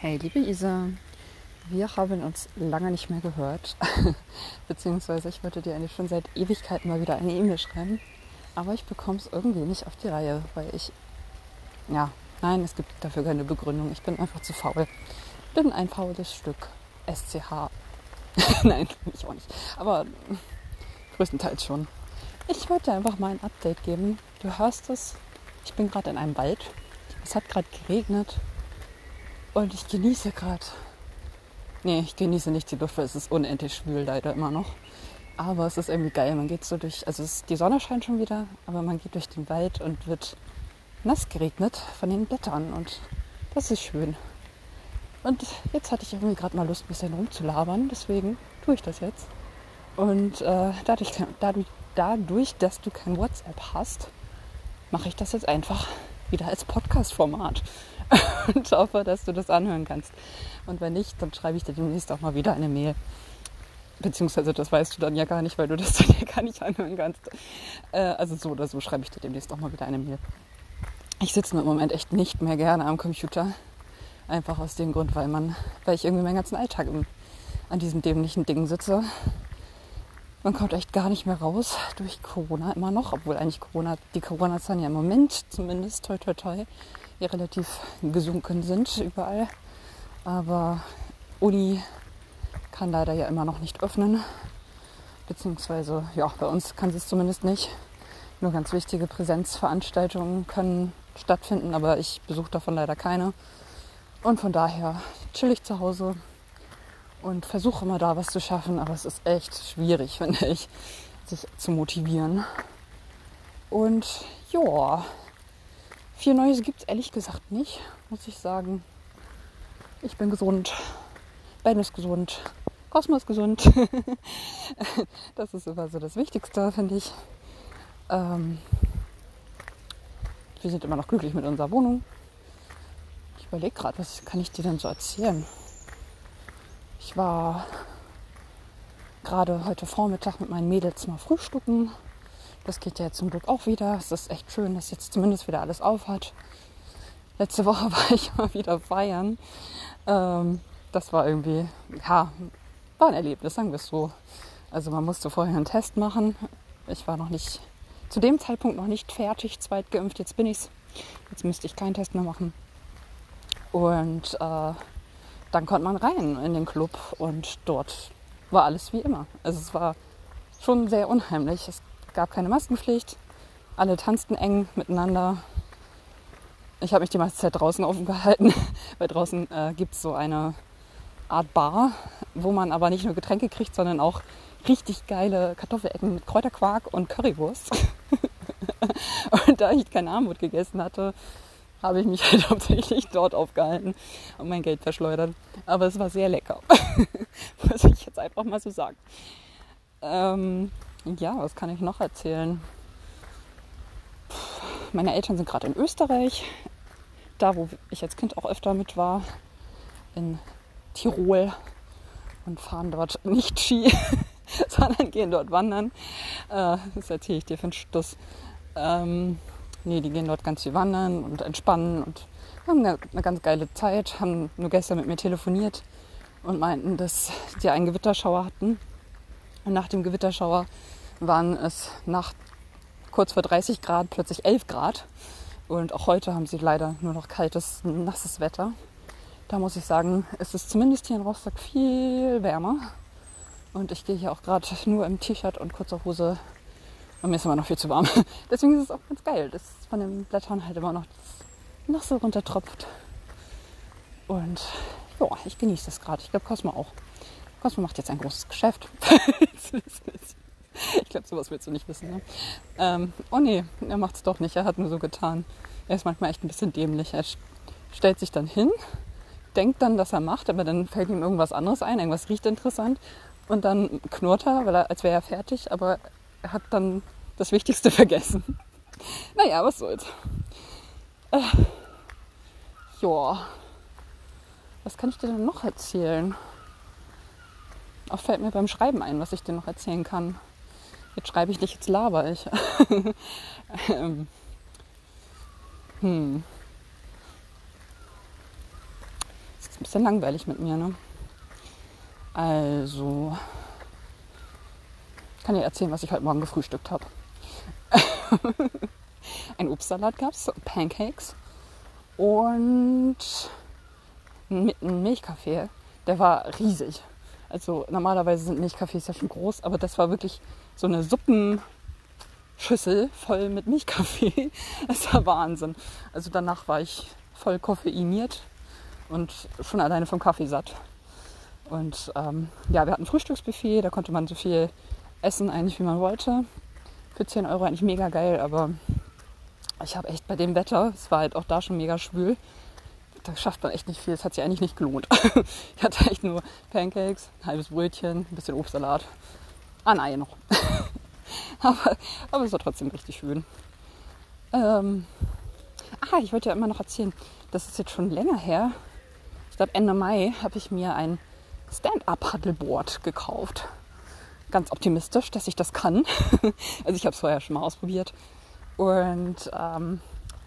Hey, liebe Isa, wir haben uns lange nicht mehr gehört. Beziehungsweise ich wollte dir eigentlich schon seit Ewigkeiten mal wieder eine E-Mail schreiben. Aber ich bekomme es irgendwie nicht auf die Reihe, weil ich. Ja, nein, es gibt dafür keine Begründung. Ich bin einfach zu faul. Bin ein faules Stück. SCH. nein, ich auch nicht. Aber größtenteils schon. Ich wollte einfach mal ein Update geben. Du hörst es. Ich bin gerade in einem Wald. Es hat gerade geregnet und ich genieße gerade. Nee, ich genieße nicht die Luft, weil es ist unendlich schwül leider immer noch. Aber es ist irgendwie geil. Man geht so durch, also es, die Sonne scheint schon wieder, aber man geht durch den Wald und wird nass geregnet von den Blättern und das ist schön. Und jetzt hatte ich irgendwie gerade mal Lust, ein bisschen rumzulabern, deswegen tue ich das jetzt. Und äh, dadurch, dadurch, dadurch, dass du kein WhatsApp hast, mache ich das jetzt einfach wieder als Podcast-Format. und hoffe, dass du das anhören kannst. Und wenn nicht, dann schreibe ich dir demnächst auch mal wieder eine Mail. Beziehungsweise das weißt du dann ja gar nicht, weil du das dann ja gar nicht anhören kannst. Äh, also so oder so schreibe ich dir demnächst auch mal wieder eine Mail. Ich sitze im Moment echt nicht mehr gerne am Computer. Einfach aus dem Grund, weil man, weil ich irgendwie meinen ganzen Alltag im, an diesem dämlichen Ding sitze. Man kommt echt gar nicht mehr raus durch Corona immer noch, obwohl eigentlich Corona, die Corona-Zahlen ja im Moment zumindest toi toi toi ja relativ gesunken sind überall. Aber Uni kann leider ja immer noch nicht öffnen. Beziehungsweise, ja, bei uns kann sie es zumindest nicht. Nur ganz wichtige Präsenzveranstaltungen können stattfinden, aber ich besuche davon leider keine. Und von daher chill ich zu Hause und versuche immer da was zu schaffen, aber es ist echt schwierig, finde ich, sich zu motivieren. Und ja, viel Neues gibt es ehrlich gesagt nicht, muss ich sagen. Ich bin gesund. Ben ist gesund. Cosmo ist gesund. das ist immer so das Wichtigste, finde ich. Ähm, wir sind immer noch glücklich mit unserer Wohnung. Ich überlege gerade, was kann ich dir denn so erzählen? Ich war gerade heute Vormittag mit meinen Mädels mal frühstücken. Das geht ja zum Glück auch wieder. Es ist echt schön, dass jetzt zumindest wieder alles auf hat. Letzte Woche war ich mal wieder feiern. Ähm, das war irgendwie, ja, war ein Erlebnis, sagen wir es so. Also man musste vorher einen Test machen. Ich war noch nicht, zu dem Zeitpunkt noch nicht fertig, zweitgeimpft. Jetzt bin ich's. Jetzt müsste ich keinen Test mehr machen. Und äh, dann konnte man rein in den Club und dort war alles wie immer. Also es war schon sehr unheimlich. Es gab keine Maskenpflicht. Alle tanzten eng miteinander. Ich habe mich die meiste Zeit draußen aufgehalten, weil draußen äh, gibt es so eine Art Bar, wo man aber nicht nur Getränke kriegt, sondern auch richtig geile Kartoffelecken mit Kräuterquark und Currywurst. und da ich kein Armut gegessen hatte, habe ich mich halt hauptsächlich dort aufgehalten und mein Geld verschleudert. Aber es war sehr lecker. Muss ich jetzt einfach mal so sagen. Ähm, ja, was kann ich noch erzählen? Meine Eltern sind gerade in Österreich, da wo ich als Kind auch öfter mit war, in Tirol und fahren dort nicht Ski, sondern gehen dort wandern. Äh, das erzähle ich dir für einen Stuss. Ähm, nee, die gehen dort ganz viel wandern und entspannen und haben eine, eine ganz geile Zeit, haben nur gestern mit mir telefoniert und meinten, dass die einen Gewitterschauer hatten. Und nach dem Gewitterschauer waren es nach kurz vor 30 Grad plötzlich 11 Grad. Und auch heute haben sie leider nur noch kaltes, nasses Wetter. Da muss ich sagen, es ist zumindest hier in Rostock viel wärmer. Und ich gehe hier auch gerade nur im T-Shirt und kurzer Hose. Und mir ist immer noch viel zu warm. Deswegen ist es auch ganz geil, dass von den Blättern halt immer noch das Nasse runtertropft. Und ja, ich genieße das gerade. Ich glaube, Cosmo auch. Cosmo macht jetzt ein großes Geschäft. ich glaube, sowas willst du nicht wissen. Ne? Ähm, oh nee, er macht es doch nicht. Er hat nur so getan. Er ist manchmal echt ein bisschen dämlich. Er stellt sich dann hin, denkt dann, dass er macht, aber dann fällt ihm irgendwas anderes ein. Irgendwas riecht interessant. Und dann knurrt er, weil er, als wäre er fertig, aber er hat dann das Wichtigste vergessen. naja, was soll's. Äh, ja. Was kann ich dir denn noch erzählen? Auch fällt mir beim Schreiben ein, was ich dir noch erzählen kann. Jetzt schreibe ich nicht, jetzt laber ich. ähm. hm. ein bisschen langweilig mit mir, ne? Also, kann dir erzählen, was ich heute Morgen gefrühstückt habe. ein Obstsalat gab es, Pancakes und ein Milchkaffee. Der war riesig. Also normalerweise sind Milchkaffees ja schon groß, aber das war wirklich so eine Suppenschüssel voll mit Milchkaffee. Das war Wahnsinn. Also danach war ich voll koffeiniert und schon alleine vom Kaffee satt. Und ähm, ja, wir hatten ein Frühstücksbuffet, da konnte man so viel essen eigentlich, wie man wollte. Für 10 Euro eigentlich mega geil, aber ich habe echt bei dem Wetter, es war halt auch da schon mega schwül, da schafft man echt nicht viel. Es hat sich eigentlich nicht gelohnt. ich hatte echt nur Pancakes, ein halbes Brötchen, ein bisschen Obstsalat. Ah, ein Ei noch. aber, aber es war trotzdem richtig schön. Ähm, ah, ich wollte ja immer noch erzählen, das ist jetzt schon länger her. Ich glaube, Ende Mai habe ich mir ein Stand-Up-Paddleboard gekauft. Ganz optimistisch, dass ich das kann. also ich habe es vorher schon mal ausprobiert. Und ähm,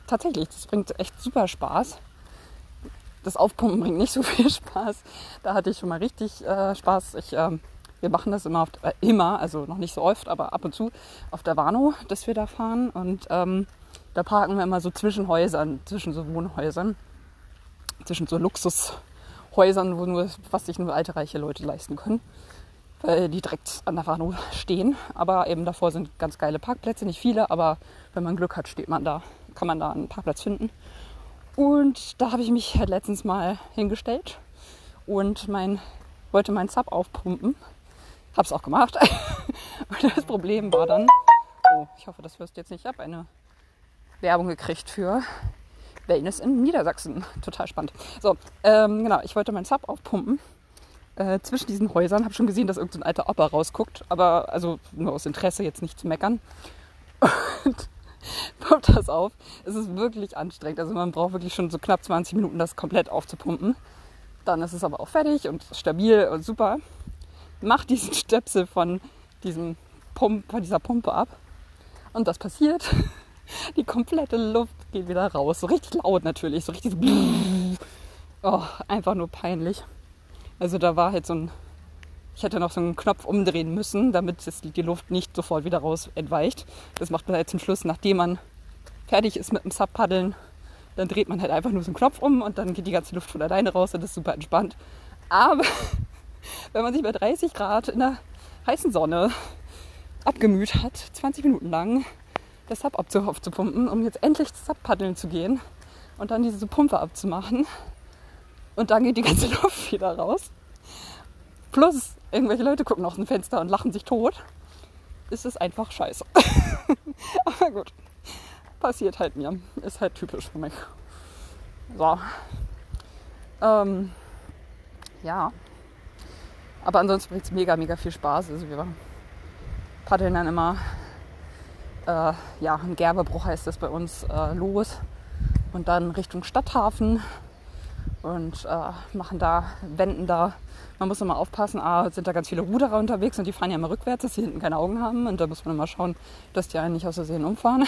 tatsächlich, das bringt echt super Spaß. Das Aufpumpen bringt nicht so viel Spaß. Da hatte ich schon mal richtig äh, Spaß. Ich, äh, wir machen das immer, auf, äh, immer, also noch nicht so oft, aber ab und zu auf der Warnow, dass wir da fahren. Und ähm, da parken wir immer so zwischen Häusern, zwischen so Wohnhäusern, zwischen so Luxushäusern, wo nur, was sich nur alte, reiche Leute leisten können. Weil die direkt an der Warnow stehen. Aber eben davor sind ganz geile Parkplätze, nicht viele, aber wenn man Glück hat, steht man da, kann man da einen Parkplatz finden. Und da habe ich mich letztens mal hingestellt und mein, wollte meinen Sub aufpumpen. Habe es auch gemacht. und das Problem war dann, oh, ich hoffe, das wirst du jetzt nicht ab, eine Werbung gekriegt für Wellness in Niedersachsen. Total spannend. So, ähm, genau, ich wollte meinen Sub aufpumpen. Äh, zwischen diesen Häusern habe schon gesehen, dass irgendein so alter Opa rausguckt, aber also nur aus Interesse jetzt nicht zu meckern. Und pumpt das auf. Es ist wirklich anstrengend. Also man braucht wirklich schon so knapp 20 Minuten, das komplett aufzupumpen. Dann ist es aber auch fertig und stabil und super. Macht diesen Stöpsel von, diesem Pump, von dieser Pumpe ab. Und das passiert. Die komplette Luft geht wieder raus. So richtig laut natürlich. So richtig. Oh, einfach nur peinlich. Also da war halt so ein. Ich hätte noch so einen Knopf umdrehen müssen, damit die Luft nicht sofort wieder raus entweicht. Das macht man halt zum Schluss, nachdem man fertig ist mit dem Subpaddeln. Dann dreht man halt einfach nur so einen Knopf um und dann geht die ganze Luft von alleine raus das ist super entspannt. Aber wenn man sich bei 30 Grad in der heißen Sonne abgemüht hat, 20 Minuten lang das Sub aufzupumpen, um jetzt endlich Sub-Paddeln zu gehen und dann diese Pumpe abzumachen. Und dann geht die ganze Luft wieder raus. Plus, irgendwelche Leute gucken aus dem Fenster und lachen sich tot. Ist es einfach scheiße. Aber gut, passiert halt mir. Ist halt typisch für mich. So. Ähm, ja. Aber ansonsten bringt es mega, mega viel Spaß. Also wir paddeln dann immer äh, ja, ein Gerbebruch heißt das bei uns, äh, los und dann Richtung Stadthafen und äh, machen da, wenden da. Man muss immer aufpassen, ah, sind da ganz viele Ruderer unterwegs und die fahren ja immer rückwärts, dass sie hinten keine Augen haben und da muss man immer schauen, dass die einen nicht aus Versehen umfahren.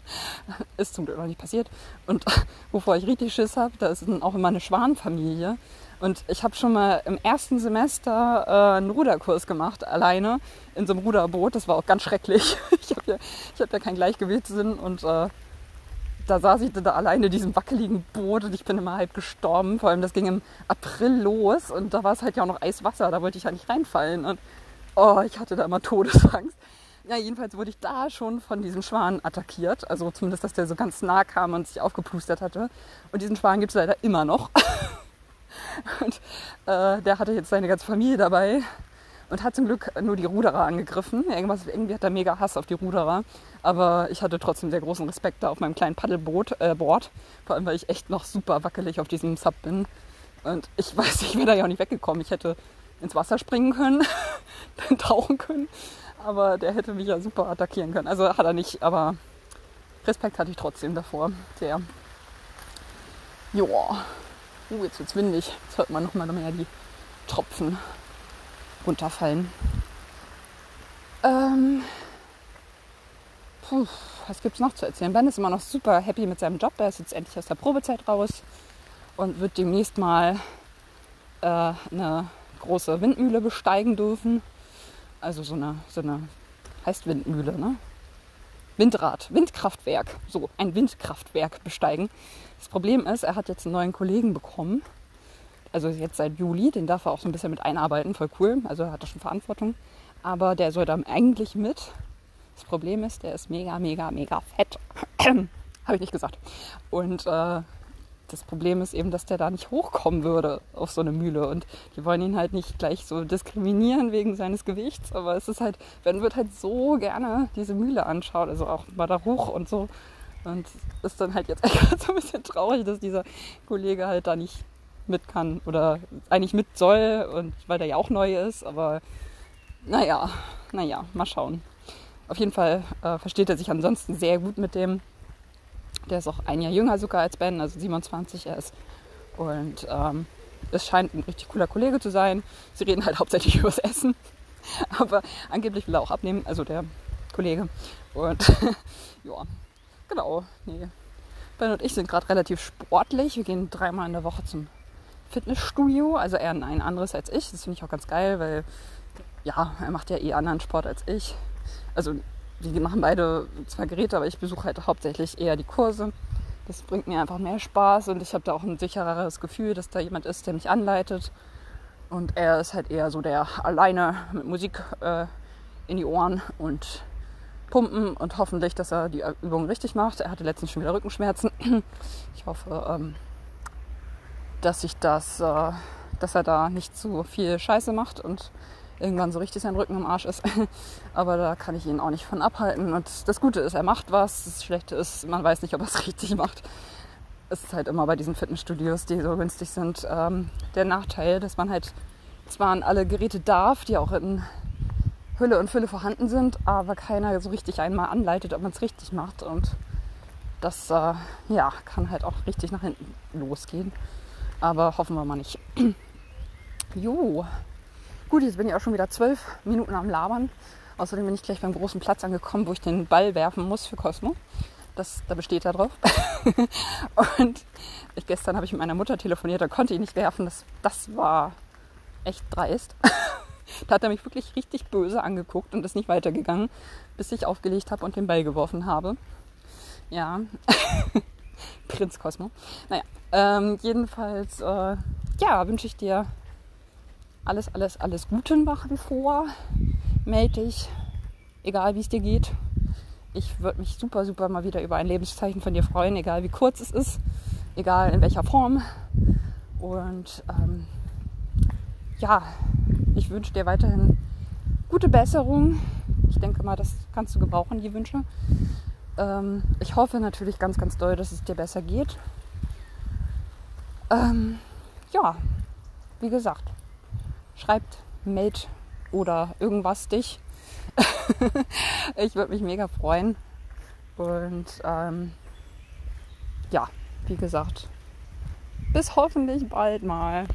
ist zum Glück noch nicht passiert. Und wovor ich richtig Schiss habe, da ist auch immer eine Schwanfamilie. Und ich habe schon mal im ersten Semester äh, einen Ruderkurs gemacht, alleine in so einem Ruderboot. Das war auch ganz schrecklich. ich habe ja, hab ja keinen Gleichgewichtssinn und äh, da saß ich da alleine in diesem wackeligen Boot und ich bin immer halb gestorben. Vor allem, das ging im April los und da war es halt ja auch noch Eiswasser, da wollte ich ja nicht reinfallen. Und oh, ich hatte da immer Todesangst. Ja, jedenfalls wurde ich da schon von diesem Schwan attackiert. Also zumindest, dass der so ganz nah kam und sich aufgeplustert hatte. Und diesen Schwan gibt es leider immer noch. Und äh, der hatte jetzt seine ganze Familie dabei und hat zum Glück nur die Ruderer angegriffen. Irgendwas, irgendwie hat er mega Hass auf die Ruderer. Aber ich hatte trotzdem sehr großen Respekt da auf meinem kleinen Paddelboot, äh, Board. Vor allem, weil ich echt noch super wackelig auf diesem Sub bin. Und ich weiß, ich wäre da ja auch nicht weggekommen. Ich hätte ins Wasser springen können, dann tauchen können. Aber der hätte mich ja super attackieren können. Also hat er nicht, aber Respekt hatte ich trotzdem davor. Sehr. Joa. Uh, jetzt wird's windig. Jetzt hört man noch mal mehr die Tropfen runterfallen. Ähm, puh, was gibt's noch zu erzählen? Ben ist immer noch super happy mit seinem Job. Er ist jetzt endlich aus der Probezeit raus und wird demnächst mal äh, eine große Windmühle besteigen dürfen. Also so eine, so eine heißt Windmühle, ne? Windrad, Windkraftwerk, so ein Windkraftwerk besteigen. Das Problem ist, er hat jetzt einen neuen Kollegen bekommen, also jetzt seit Juli, den darf er auch so ein bisschen mit einarbeiten, voll cool, also er hat da schon Verantwortung, aber der soll dann eigentlich mit. Das Problem ist, der ist mega, mega, mega fett. Habe ich nicht gesagt. Und äh, das Problem ist eben, dass der da nicht hochkommen würde auf so eine Mühle. Und die wollen ihn halt nicht gleich so diskriminieren wegen seines Gewichts. Aber es ist halt, Ben wird halt so gerne diese Mühle anschauen, also auch mal da hoch und so. Und ist dann halt jetzt echt so ein bisschen traurig, dass dieser Kollege halt da nicht mit kann oder eigentlich mit soll und weil der ja auch neu ist. Aber naja, naja, mal schauen. Auf jeden Fall äh, versteht er sich ansonsten sehr gut mit dem. Der ist auch ein Jahr jünger sogar als Ben, also 27 er ist. Und ähm, es scheint ein richtig cooler Kollege zu sein. Sie reden halt hauptsächlich übers Essen. Aber angeblich will er auch abnehmen, also der Kollege. Und ja, genau. Nee. Ben und ich sind gerade relativ sportlich. Wir gehen dreimal in der Woche zum Fitnessstudio. Also er ein anderes als ich. Das finde ich auch ganz geil, weil ja, er macht ja eh anderen Sport als ich. Also die machen beide zwar Geräte, aber ich besuche halt hauptsächlich eher die Kurse. Das bringt mir einfach mehr Spaß und ich habe da auch ein sichereres Gefühl, dass da jemand ist, der mich anleitet. Und er ist halt eher so der alleine mit Musik äh, in die Ohren und pumpen und hoffentlich, dass er die Übung richtig macht. Er hatte letztens schon wieder Rückenschmerzen. Ich hoffe, ähm, dass ich das, äh, dass er da nicht zu viel Scheiße macht und irgendwann so richtig sein Rücken im Arsch ist. Aber da kann ich ihn auch nicht von abhalten. Und das Gute ist, er macht was. Das Schlechte ist, man weiß nicht, ob er es richtig macht. Es ist halt immer bei diesen Fitnessstudios, die so günstig sind, ähm, der Nachteil, dass man halt zwar an alle Geräte darf, die auch in Hülle und Fülle vorhanden sind, aber keiner so richtig einmal anleitet, ob man es richtig macht. Und das äh, ja, kann halt auch richtig nach hinten losgehen. Aber hoffen wir mal nicht. jo. Gut, jetzt bin ich auch schon wieder zwölf Minuten am Labern. Außerdem bin ich gleich beim großen Platz angekommen, wo ich den Ball werfen muss für Cosmo. Das, da besteht er drauf. und ich, gestern habe ich mit meiner Mutter telefoniert, da konnte ich nicht werfen. Das, das war echt dreist. da hat er mich wirklich richtig böse angeguckt und ist nicht weitergegangen, bis ich aufgelegt habe und den Ball geworfen habe. Ja, Prinz Cosmo. Naja, ähm, jedenfalls, äh, ja, wünsche ich dir alles, alles, alles Gute wie vor. Meld dich, egal wie es dir geht. Ich würde mich super, super mal wieder über ein Lebenszeichen von dir freuen, egal wie kurz es ist, egal in welcher Form. Und ähm, ja, ich wünsche dir weiterhin gute Besserung. Ich denke mal, das kannst du gebrauchen, die Wünsche. Ähm, ich hoffe natürlich ganz, ganz doll, dass es dir besser geht. Ähm, ja, wie gesagt, schreibt, meld oder irgendwas dich. ich würde mich mega freuen. Und ähm, ja, wie gesagt, bis hoffentlich bald mal.